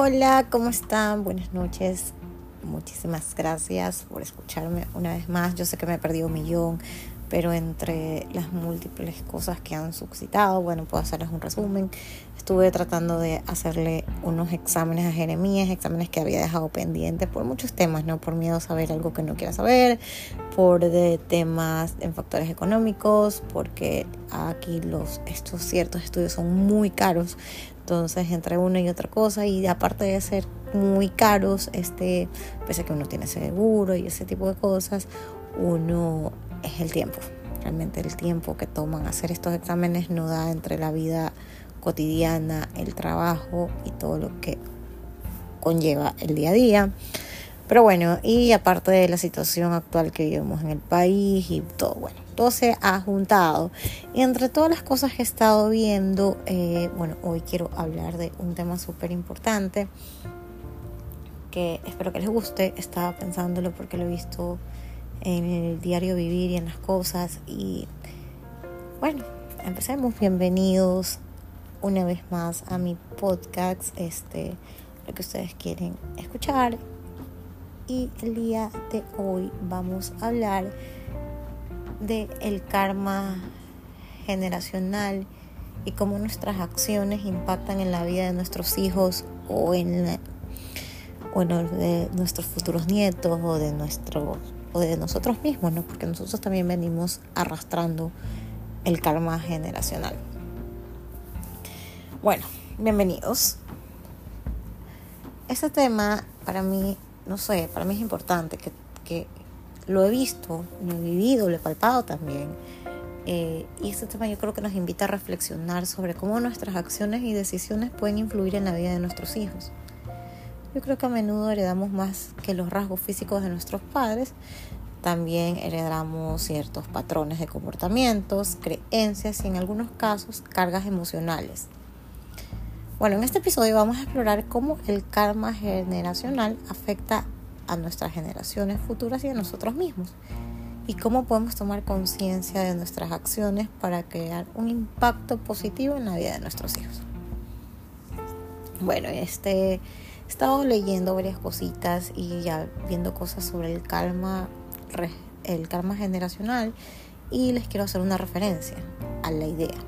Hola, ¿cómo están? Buenas noches. Muchísimas gracias por escucharme una vez más. Yo sé que me he perdido un millón, pero entre las múltiples cosas que han suscitado, bueno, puedo hacerles un resumen. Estuve tratando de hacerle unos exámenes a Jeremías, exámenes que había dejado pendientes por muchos temas, ¿no? Por miedo a saber algo que no quiera saber, por de temas en factores económicos, porque aquí los, estos ciertos estudios son muy caros. Entonces, entre una y otra cosa, y aparte de ser muy caros, este, pese a que uno tiene seguro y ese tipo de cosas, uno es el tiempo. Realmente el tiempo que toman hacer estos exámenes no da entre la vida cotidiana, el trabajo y todo lo que conlleva el día a día. Pero bueno, y aparte de la situación actual que vivimos en el país y todo, bueno, todo se ha juntado. Y entre todas las cosas que he estado viendo, eh, bueno, hoy quiero hablar de un tema súper importante que espero que les guste. Estaba pensándolo porque lo he visto en el diario vivir y en las cosas. Y bueno, empecemos. Bienvenidos una vez más a mi podcast, este, lo que ustedes quieren escuchar. Y el día de hoy vamos a hablar de el karma generacional y cómo nuestras acciones impactan en la vida de nuestros hijos o en, de nuestros futuros nietos o de nuestro o de nosotros mismos, ¿no? Porque nosotros también venimos arrastrando el karma generacional. Bueno, bienvenidos. Este tema para mí, no sé, para mí es importante que, que lo he visto, lo he vivido, lo he palpado también. Eh, y este tema yo creo que nos invita a reflexionar sobre cómo nuestras acciones y decisiones pueden influir en la vida de nuestros hijos. Yo creo que a menudo heredamos más que los rasgos físicos de nuestros padres. También heredamos ciertos patrones de comportamientos, creencias y en algunos casos cargas emocionales. Bueno, en este episodio vamos a explorar cómo el karma generacional afecta a nuestras generaciones futuras y a nosotros mismos. Y cómo podemos tomar conciencia de nuestras acciones para crear un impacto positivo en la vida de nuestros hijos. Bueno, este, he estado leyendo varias cositas y ya viendo cosas sobre el karma, el karma generacional y les quiero hacer una referencia a la idea.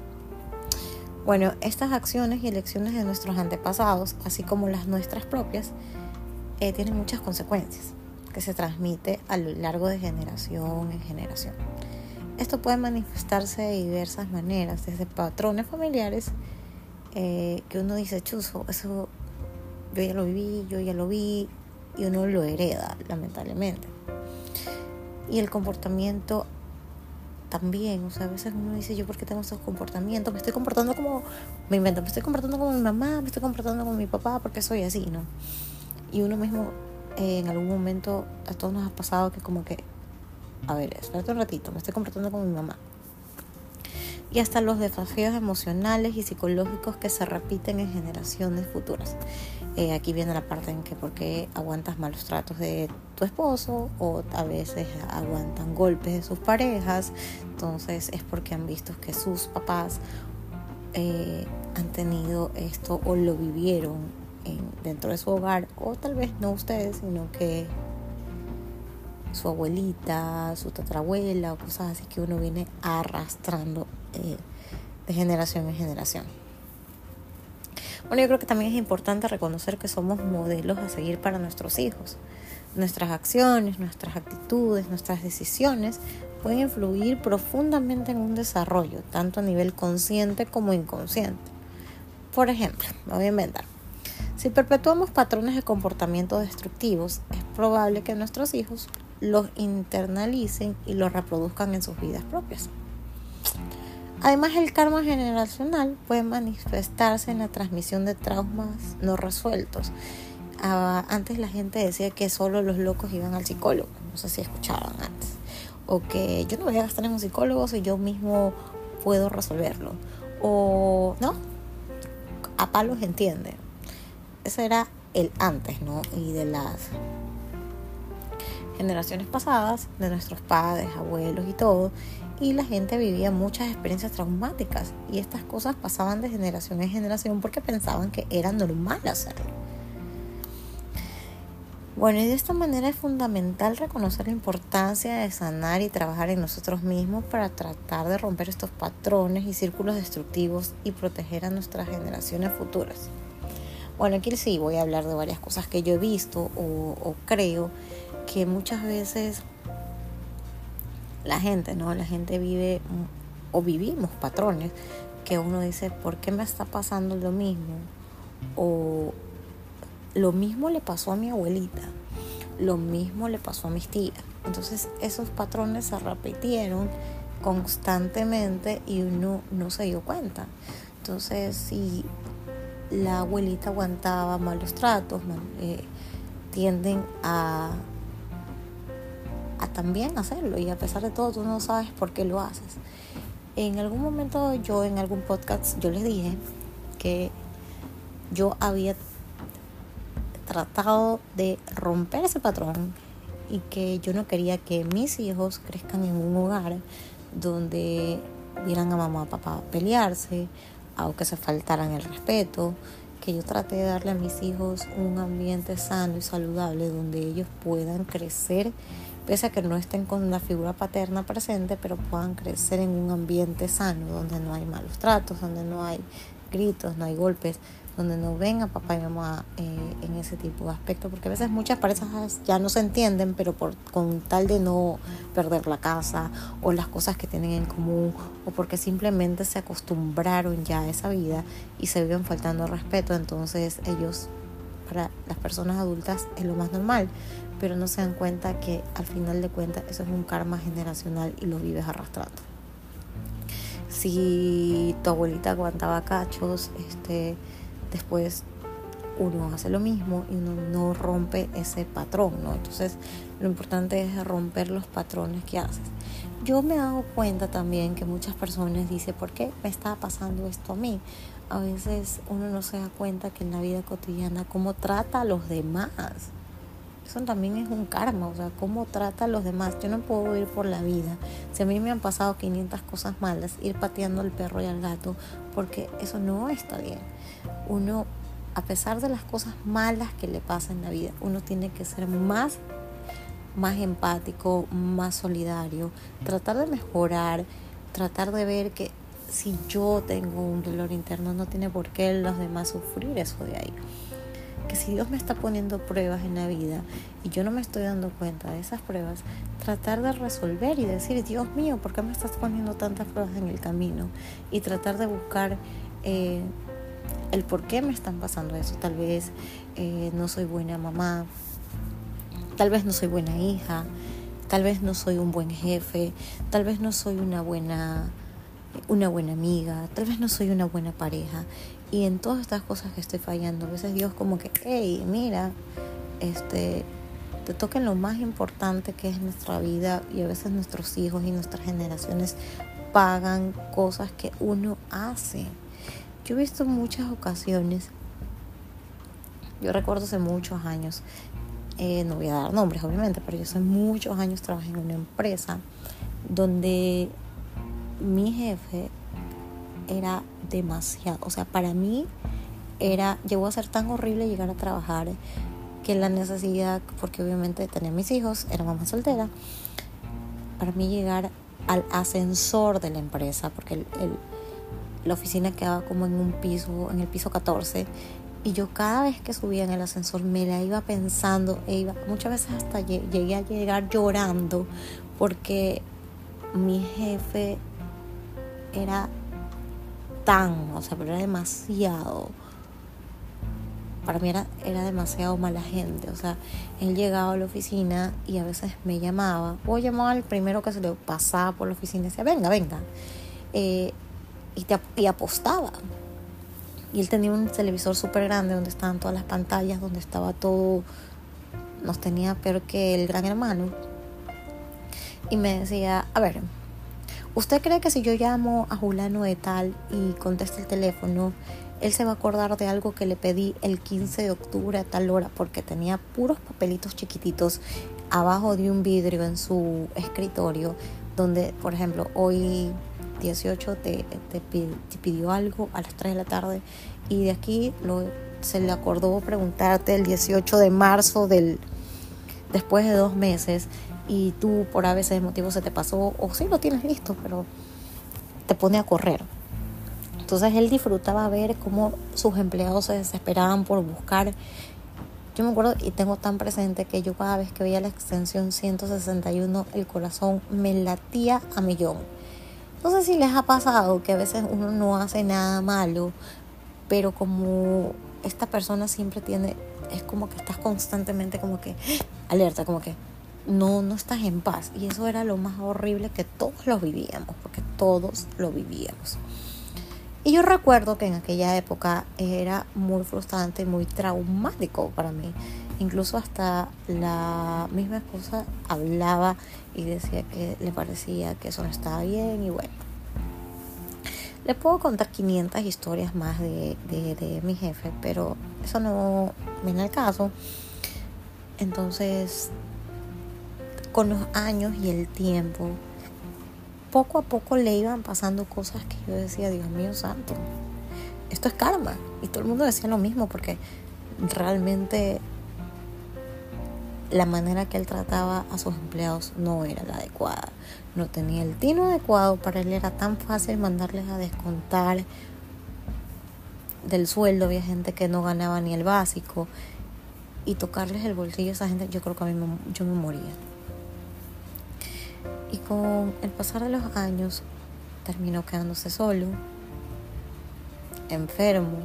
Bueno, estas acciones y elecciones de nuestros antepasados, así como las nuestras propias, eh, tiene muchas consecuencias que se transmite a lo largo de generación en generación. Esto puede manifestarse de diversas maneras, desde patrones familiares eh, que uno dice, chuzo, eso yo ya lo viví, yo ya lo vi, y uno lo hereda, lamentablemente. Y el comportamiento también, o sea, a veces uno dice, yo por qué tengo estos comportamientos, me estoy comportando como, me invento, me estoy comportando como mi mamá, me estoy comportando como mi papá, porque soy así, ¿no? Y uno mismo eh, en algún momento a todos nos ha pasado que como que, a ver, espérate un ratito, me estoy comportando como mi mamá. Y hasta los desafíos emocionales y psicológicos que se repiten en generaciones futuras. Eh, aquí viene la parte en que por qué aguantas malos tratos de tu esposo o a veces aguantan golpes de sus parejas. Entonces es porque han visto que sus papás eh, han tenido esto o lo vivieron dentro de su hogar, o tal vez no ustedes, sino que su abuelita, su tatarabuela o cosas así que uno viene arrastrando eh, de generación en generación. Bueno, yo creo que también es importante reconocer que somos modelos a seguir para nuestros hijos. Nuestras acciones, nuestras actitudes, nuestras decisiones pueden influir profundamente en un desarrollo, tanto a nivel consciente como inconsciente. Por ejemplo, me voy a inventar. Si perpetuamos patrones de comportamiento destructivos, es probable que nuestros hijos los internalicen y los reproduzcan en sus vidas propias. Además, el karma generacional puede manifestarse en la transmisión de traumas no resueltos. Ah, antes la gente decía que solo los locos iban al psicólogo, no sé si escuchaban antes, o que yo no voy a gastar en un psicólogo si yo mismo puedo resolverlo, o no, a palos entiende, ese era el antes, ¿no? Y de las generaciones pasadas, de nuestros padres, abuelos y todo, y la gente vivía muchas experiencias traumáticas y estas cosas pasaban de generación en generación porque pensaban que era normal hacerlo. Bueno, y de esta manera es fundamental reconocer la importancia de sanar y trabajar en nosotros mismos para tratar de romper estos patrones y círculos destructivos y proteger a nuestras generaciones futuras. Bueno, aquí sí voy a hablar de varias cosas que yo he visto o, o creo que muchas veces la gente, ¿no? La gente vive o vivimos patrones que uno dice, ¿por qué me está pasando lo mismo? O lo mismo le pasó a mi abuelita, lo mismo le pasó a mis tías. Entonces esos patrones se repitieron constantemente y uno no se dio cuenta. Entonces si la abuelita aguantaba malos tratos, eh, tienden a, también hacerlo y a pesar de todo tú no sabes por qué lo haces. En algún momento yo en algún podcast yo les dije que yo había tratado de romper ese patrón y que yo no quería que mis hijos crezcan en un hogar donde vieran a mamá o papá pelearse, o que se faltaran el respeto, que yo traté de darle a mis hijos un ambiente sano y saludable donde ellos puedan crecer, pese a que no estén con una figura paterna presente, pero puedan crecer en un ambiente sano, donde no hay malos tratos, donde no hay gritos, no hay golpes, donde no ven a papá y mamá eh, en ese tipo de aspectos, porque a veces muchas parejas ya no se entienden, pero por, con tal de no perder la casa o las cosas que tienen en común, o porque simplemente se acostumbraron ya a esa vida y se viven faltando respeto, entonces ellos, para las personas adultas, es lo más normal, pero no se dan cuenta que al final de cuentas eso es un karma generacional y lo vives arrastrando si tu abuelita aguantaba cachos, este, después uno hace lo mismo y uno no rompe ese patrón, ¿no? Entonces, lo importante es romper los patrones que haces. Yo me he dado cuenta también que muchas personas dicen, ¿por qué me está pasando esto a mí? A veces uno no se da cuenta que en la vida cotidiana, cómo trata a los demás. Eso también es un karma, o sea, cómo trata a los demás. Yo no puedo ir por la vida. Si a mí me han pasado 500 cosas malas, ir pateando al perro y al gato, porque eso no está bien uno, a pesar de las cosas malas que le pasan en la vida, uno tiene que ser más, más empático, más solidario, tratar de mejorar, tratar de ver que si yo tengo un dolor interno, no tiene por qué los demás sufrir eso de ahí. Que si Dios me está poniendo pruebas en la vida y yo no me estoy dando cuenta de esas pruebas, tratar de resolver y decir, Dios mío, ¿por qué me estás poniendo tantas pruebas en el camino? Y tratar de buscar eh, el por qué me están pasando eso. Tal vez eh, no soy buena mamá, tal vez no soy buena hija, tal vez no soy un buen jefe, tal vez no soy una buena, una buena amiga, tal vez no soy una buena pareja. Y en todas estas cosas que estoy fallando, a veces Dios como que, hey, mira, este, te toca lo más importante que es nuestra vida y a veces nuestros hijos y nuestras generaciones pagan cosas que uno hace. Yo he visto muchas ocasiones, yo recuerdo hace muchos años, eh, no voy a dar nombres obviamente, pero yo hace muchos años trabajé en una empresa donde mi jefe era demasiado, o sea, para mí era, llegó a ser tan horrible llegar a trabajar que la necesidad, porque obviamente tenía mis hijos, era mamá soltera, para mí llegar al ascensor de la empresa, porque el, la oficina quedaba como en un piso, en el piso 14. Y yo cada vez que subía en el ascensor me la iba pensando e iba, muchas veces hasta llegué a llegar llorando porque mi jefe era tan, o sea, pero era demasiado, para mí era, era demasiado mala gente, o sea, él llegaba a la oficina y a veces me llamaba, o llamaba al primero que se le pasaba por la oficina y decía, venga, venga. Eh, y, te, y apostaba. Y él tenía un televisor súper grande donde estaban todas las pantallas, donde estaba todo, nos tenía peor que el gran hermano. Y me decía, a ver, ¿usted cree que si yo llamo a Julano de tal y contesta el teléfono, él se va a acordar de algo que le pedí el 15 de octubre a tal hora? Porque tenía puros papelitos chiquititos abajo de un vidrio en su escritorio, donde, por ejemplo, hoy 18 te, te, pidió algo a las 3 de la tarde y de aquí lo, se le acordó preguntarte el 18 de marzo del, después de dos meses y tú por a veces de motivo se te pasó o sí lo tienes listo, pero te pone a correr. Entonces él disfrutaba ver cómo sus empleados se desesperaban por buscar. Yo me acuerdo y tengo tan presente que yo cada vez que veía la extensión 161 el corazón me latía a millón. No sé si les ha pasado que a veces uno no hace nada malo, pero como esta persona siempre tiene, es como que estás constantemente como que alerta, como que no, no estás en paz. Y eso era lo más horrible que todos lo vivíamos, porque todos lo vivíamos. Y yo recuerdo que en aquella época era muy frustrante, muy traumático para mí. Incluso hasta la misma esposa hablaba y decía que le parecía que eso no estaba bien y bueno. Le puedo contar 500 historias más de, de, de mi jefe, pero eso no viene al caso. Entonces, con los años y el tiempo, poco a poco le iban pasando cosas que yo decía, Dios mío santo, esto es karma. Y todo el mundo decía lo mismo porque realmente la manera que él trataba a sus empleados no era la adecuada. No tenía el tino adecuado, para él era tan fácil mandarles a descontar del sueldo. Había gente que no ganaba ni el básico y tocarles el bolsillo a esa gente, yo creo que a mí me, yo me moría. Y con el pasar de los años terminó quedándose solo, enfermo.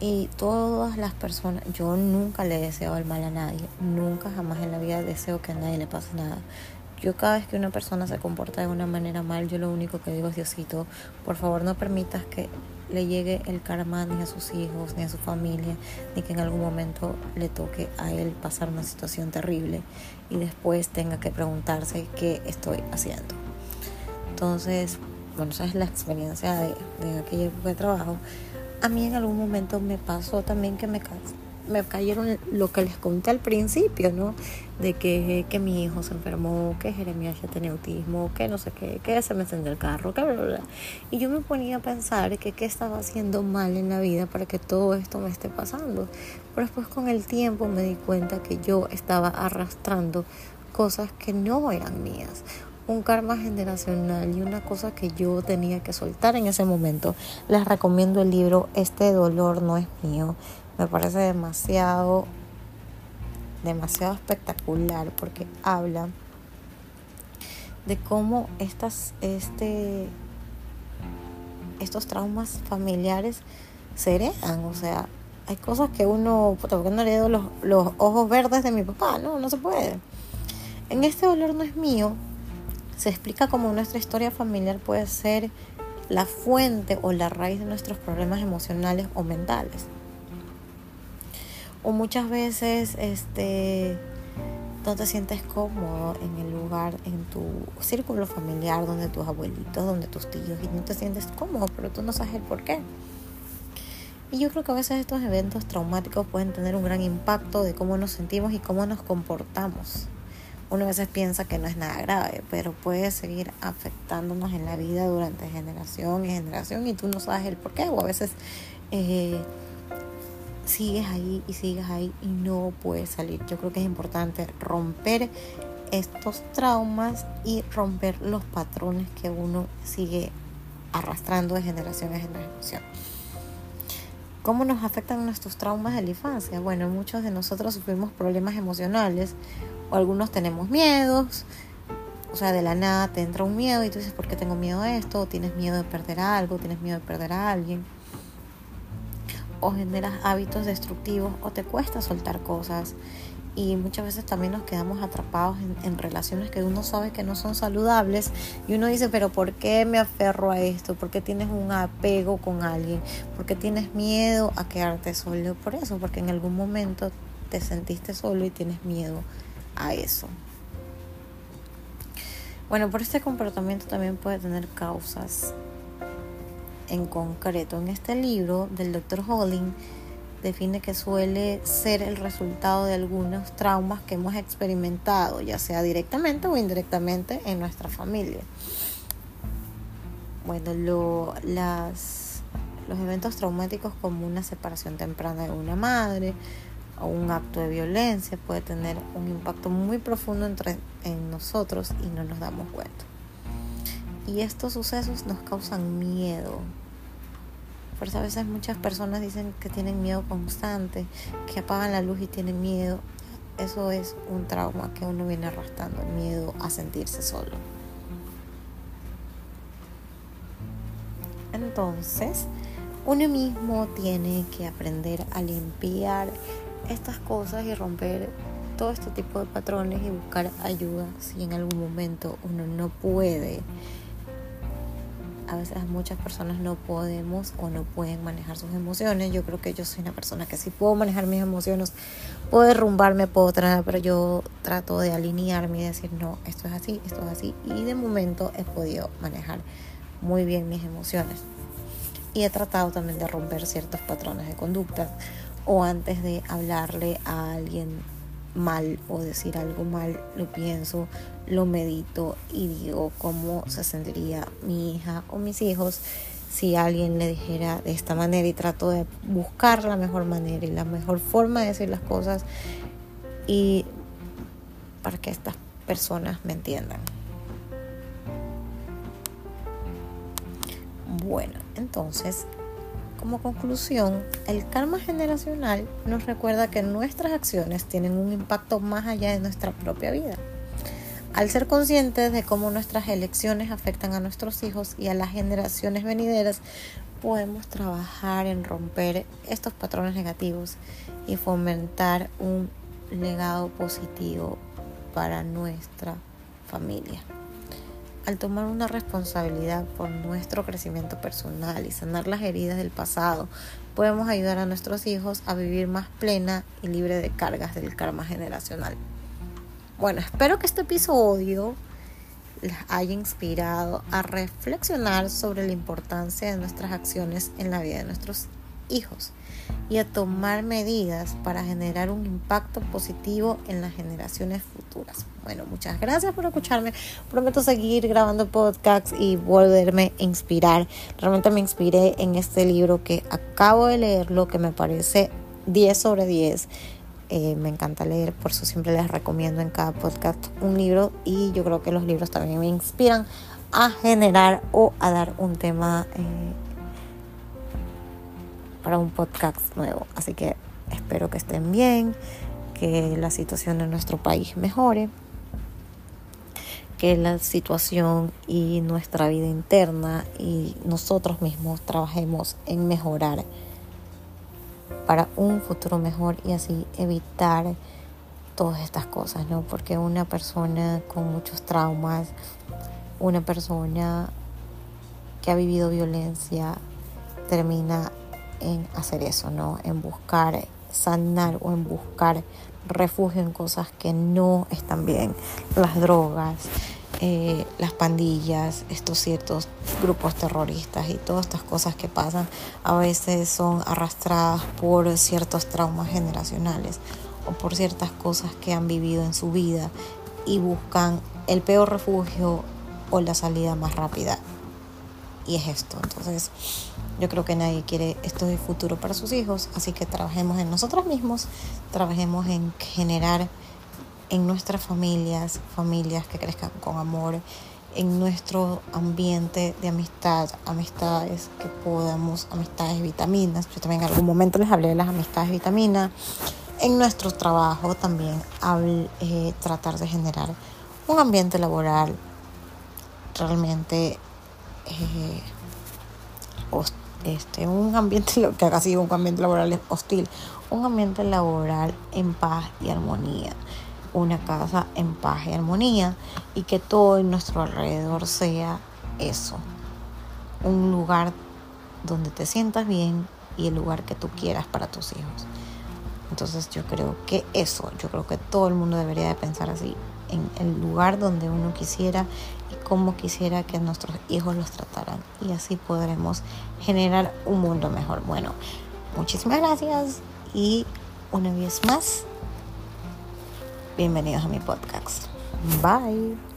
Y todas las personas, yo nunca le deseo el mal a nadie, nunca jamás en la vida deseo que a nadie le pase nada. Yo cada vez que una persona se comporta de una manera mal, yo lo único que digo es Diosito, por favor no permitas que le llegue el karma ni a sus hijos, ni a su familia, ni que en algún momento le toque a él pasar una situación terrible y después tenga que preguntarse qué estoy haciendo. Entonces, bueno, esa es la experiencia de, de aquella época de trabajo. A mí en algún momento me pasó también que me me cayeron lo que les conté al principio, ¿no? De que, que mi hijo se enfermó, que Jeremías ya tenía autismo, que no sé qué, que se me encendió el carro, que bla, bla, bla. Y yo me ponía a pensar que qué estaba haciendo mal en la vida para que todo esto me esté pasando. Pero después con el tiempo me di cuenta que yo estaba arrastrando cosas que no eran mías un karma generacional y una cosa que yo tenía que soltar en ese momento. Les recomiendo el libro Este dolor no es mío me parece demasiado, demasiado espectacular porque habla de cómo estas, este, estos traumas familiares se heredan. O sea, hay cosas que uno, ¿por qué no le los, los ojos verdes de mi papá? No, no se puede. En este dolor no es mío. Se explica cómo nuestra historia familiar puede ser la fuente o la raíz de nuestros problemas emocionales o mentales o muchas veces este no te sientes cómodo en el lugar, en tu círculo familiar, donde tus abuelitos, donde tus tíos, y no te sientes cómodo, pero tú no sabes el por qué. Y yo creo que a veces estos eventos traumáticos pueden tener un gran impacto de cómo nos sentimos y cómo nos comportamos. Uno a veces piensa que no es nada grave, pero puede seguir afectándonos en la vida durante generación y generación y tú no sabes el por qué. O a veces eh, sigues ahí y sigues ahí y no puedes salir. Yo creo que es importante romper estos traumas y romper los patrones que uno sigue arrastrando de generación en generación. ¿Cómo nos afectan nuestros traumas de la infancia? Bueno, muchos de nosotros sufrimos problemas emocionales o algunos tenemos miedos. O sea, de la nada te entra un miedo y tú dices, ¿por qué tengo miedo a esto? O tienes miedo de perder algo, tienes miedo de perder a alguien o generas hábitos destructivos o te cuesta soltar cosas y muchas veces también nos quedamos atrapados en, relaciones que uno sabe que no son saludables y uno dice, pero ¿por qué me aferro a esto? ¿Por qué tienes un apego con alguien? ¿Por qué tienes miedo a quedarte solo? Por eso, porque en algún momento te sentiste solo y tienes miedo a eso. Bueno, por este comportamiento también puede tener causas en concreto. En este libro del Dr. Holling define que suele ser el resultado de algunos traumas que hemos experimentado, ya sea directamente o indirectamente en nuestra familia. Bueno, lo, los eventos traumáticos como una separación temprana de una madre, o un acto de violencia puede tener un impacto muy profundo entre, en nosotros y no nos damos cuenta. Y estos sucesos nos causan miedo. Por eso a veces muchas personas dicen que tienen miedo constante, que apagan la luz y tienen miedo. Eso es un trauma que uno viene arrastrando, el miedo a sentirse solo. Entonces, uno mismo tiene que aprender a limpiar estas cosas y romper todo este tipo de patrones y buscar ayuda si en algún momento uno no puede. A veces muchas personas no podemos o no pueden manejar sus emociones. Yo creo que yo soy una persona que sí puedo manejar mis emociones, puedo derrumbarme, puedo traer, pero yo trato de alinearme y decir, no, esto es así, esto es así. Y de momento he podido manejar muy bien mis emociones. Y he tratado también de romper ciertos patrones de conducta o antes de hablarle a alguien mal o decir algo mal, lo pienso, lo medito y digo cómo se sentiría mi hija o mis hijos si alguien le dijera de esta manera y trato de buscar la mejor manera y la mejor forma de decir las cosas y para que estas personas me entiendan. Bueno, entonces como conclusión, el karma generacional nos recuerda que nuestras acciones tienen un impacto más allá de nuestra propia vida. Al ser conscientes de cómo nuestras elecciones afectan a nuestros hijos y a las generaciones venideras, podemos trabajar en romper estos patrones negativos y fomentar un legado positivo para nuestra familia al tomar una responsabilidad por nuestro crecimiento personal y sanar las heridas del pasado, podemos ayudar a nuestros hijos a vivir más plena y libre de cargas del karma generacional. Bueno, espero que este episodio les haya inspirado a reflexionar sobre la importancia de nuestras acciones en la vida de nuestros hijos y a tomar medidas para generar un impacto positivo en las generaciones futuras. Bueno, muchas gracias por escucharme. Prometo seguir grabando podcasts y volverme a inspirar. Realmente me inspiré en este libro que acabo de leerlo, que me parece 10 sobre 10. Eh, me encanta leer, por eso siempre les recomiendo en cada podcast un libro y yo creo que los libros también me inspiran a generar o a dar un tema eh, para un podcast nuevo. Así que espero que estén bien, que la situación en nuestro país mejore, que la situación y nuestra vida interna y nosotros mismos trabajemos en mejorar para un futuro mejor y así evitar todas estas cosas, ¿no? Porque una persona con muchos traumas, una persona que ha vivido violencia, termina en hacer eso, ¿no? En buscar sanar o en buscar refugio en cosas que no están bien. Las drogas, eh, las pandillas, estos ciertos grupos terroristas y todas estas cosas que pasan a veces son arrastradas por ciertos traumas generacionales o por ciertas cosas que han vivido en su vida y buscan el peor refugio o la salida más rápida. Y es esto. Entonces, yo creo que nadie quiere esto de futuro para sus hijos, así que trabajemos en nosotros mismos, trabajemos en generar en nuestras familias, familias que crezcan con amor, en nuestro ambiente de amistad, amistades que podamos, amistades vitaminas. Yo también en algún momento les hablé de las amistades vitaminas. En nuestro trabajo también eh, tratar de generar un ambiente laboral realmente eh, este, un ambiente que haga así un ambiente laboral hostil, un ambiente laboral en paz y armonía, una casa en paz y armonía. Y que todo en nuestro alrededor sea eso, un lugar donde te sientas bien y el lugar que tú quieras para tus hijos. Entonces yo creo que eso, yo creo que todo el mundo debería de pensar así, en el lugar donde uno quisiera como quisiera que nuestros hijos los trataran y así podremos generar un mundo mejor. Bueno, muchísimas gracias y una vez más, bienvenidos a mi podcast. Bye.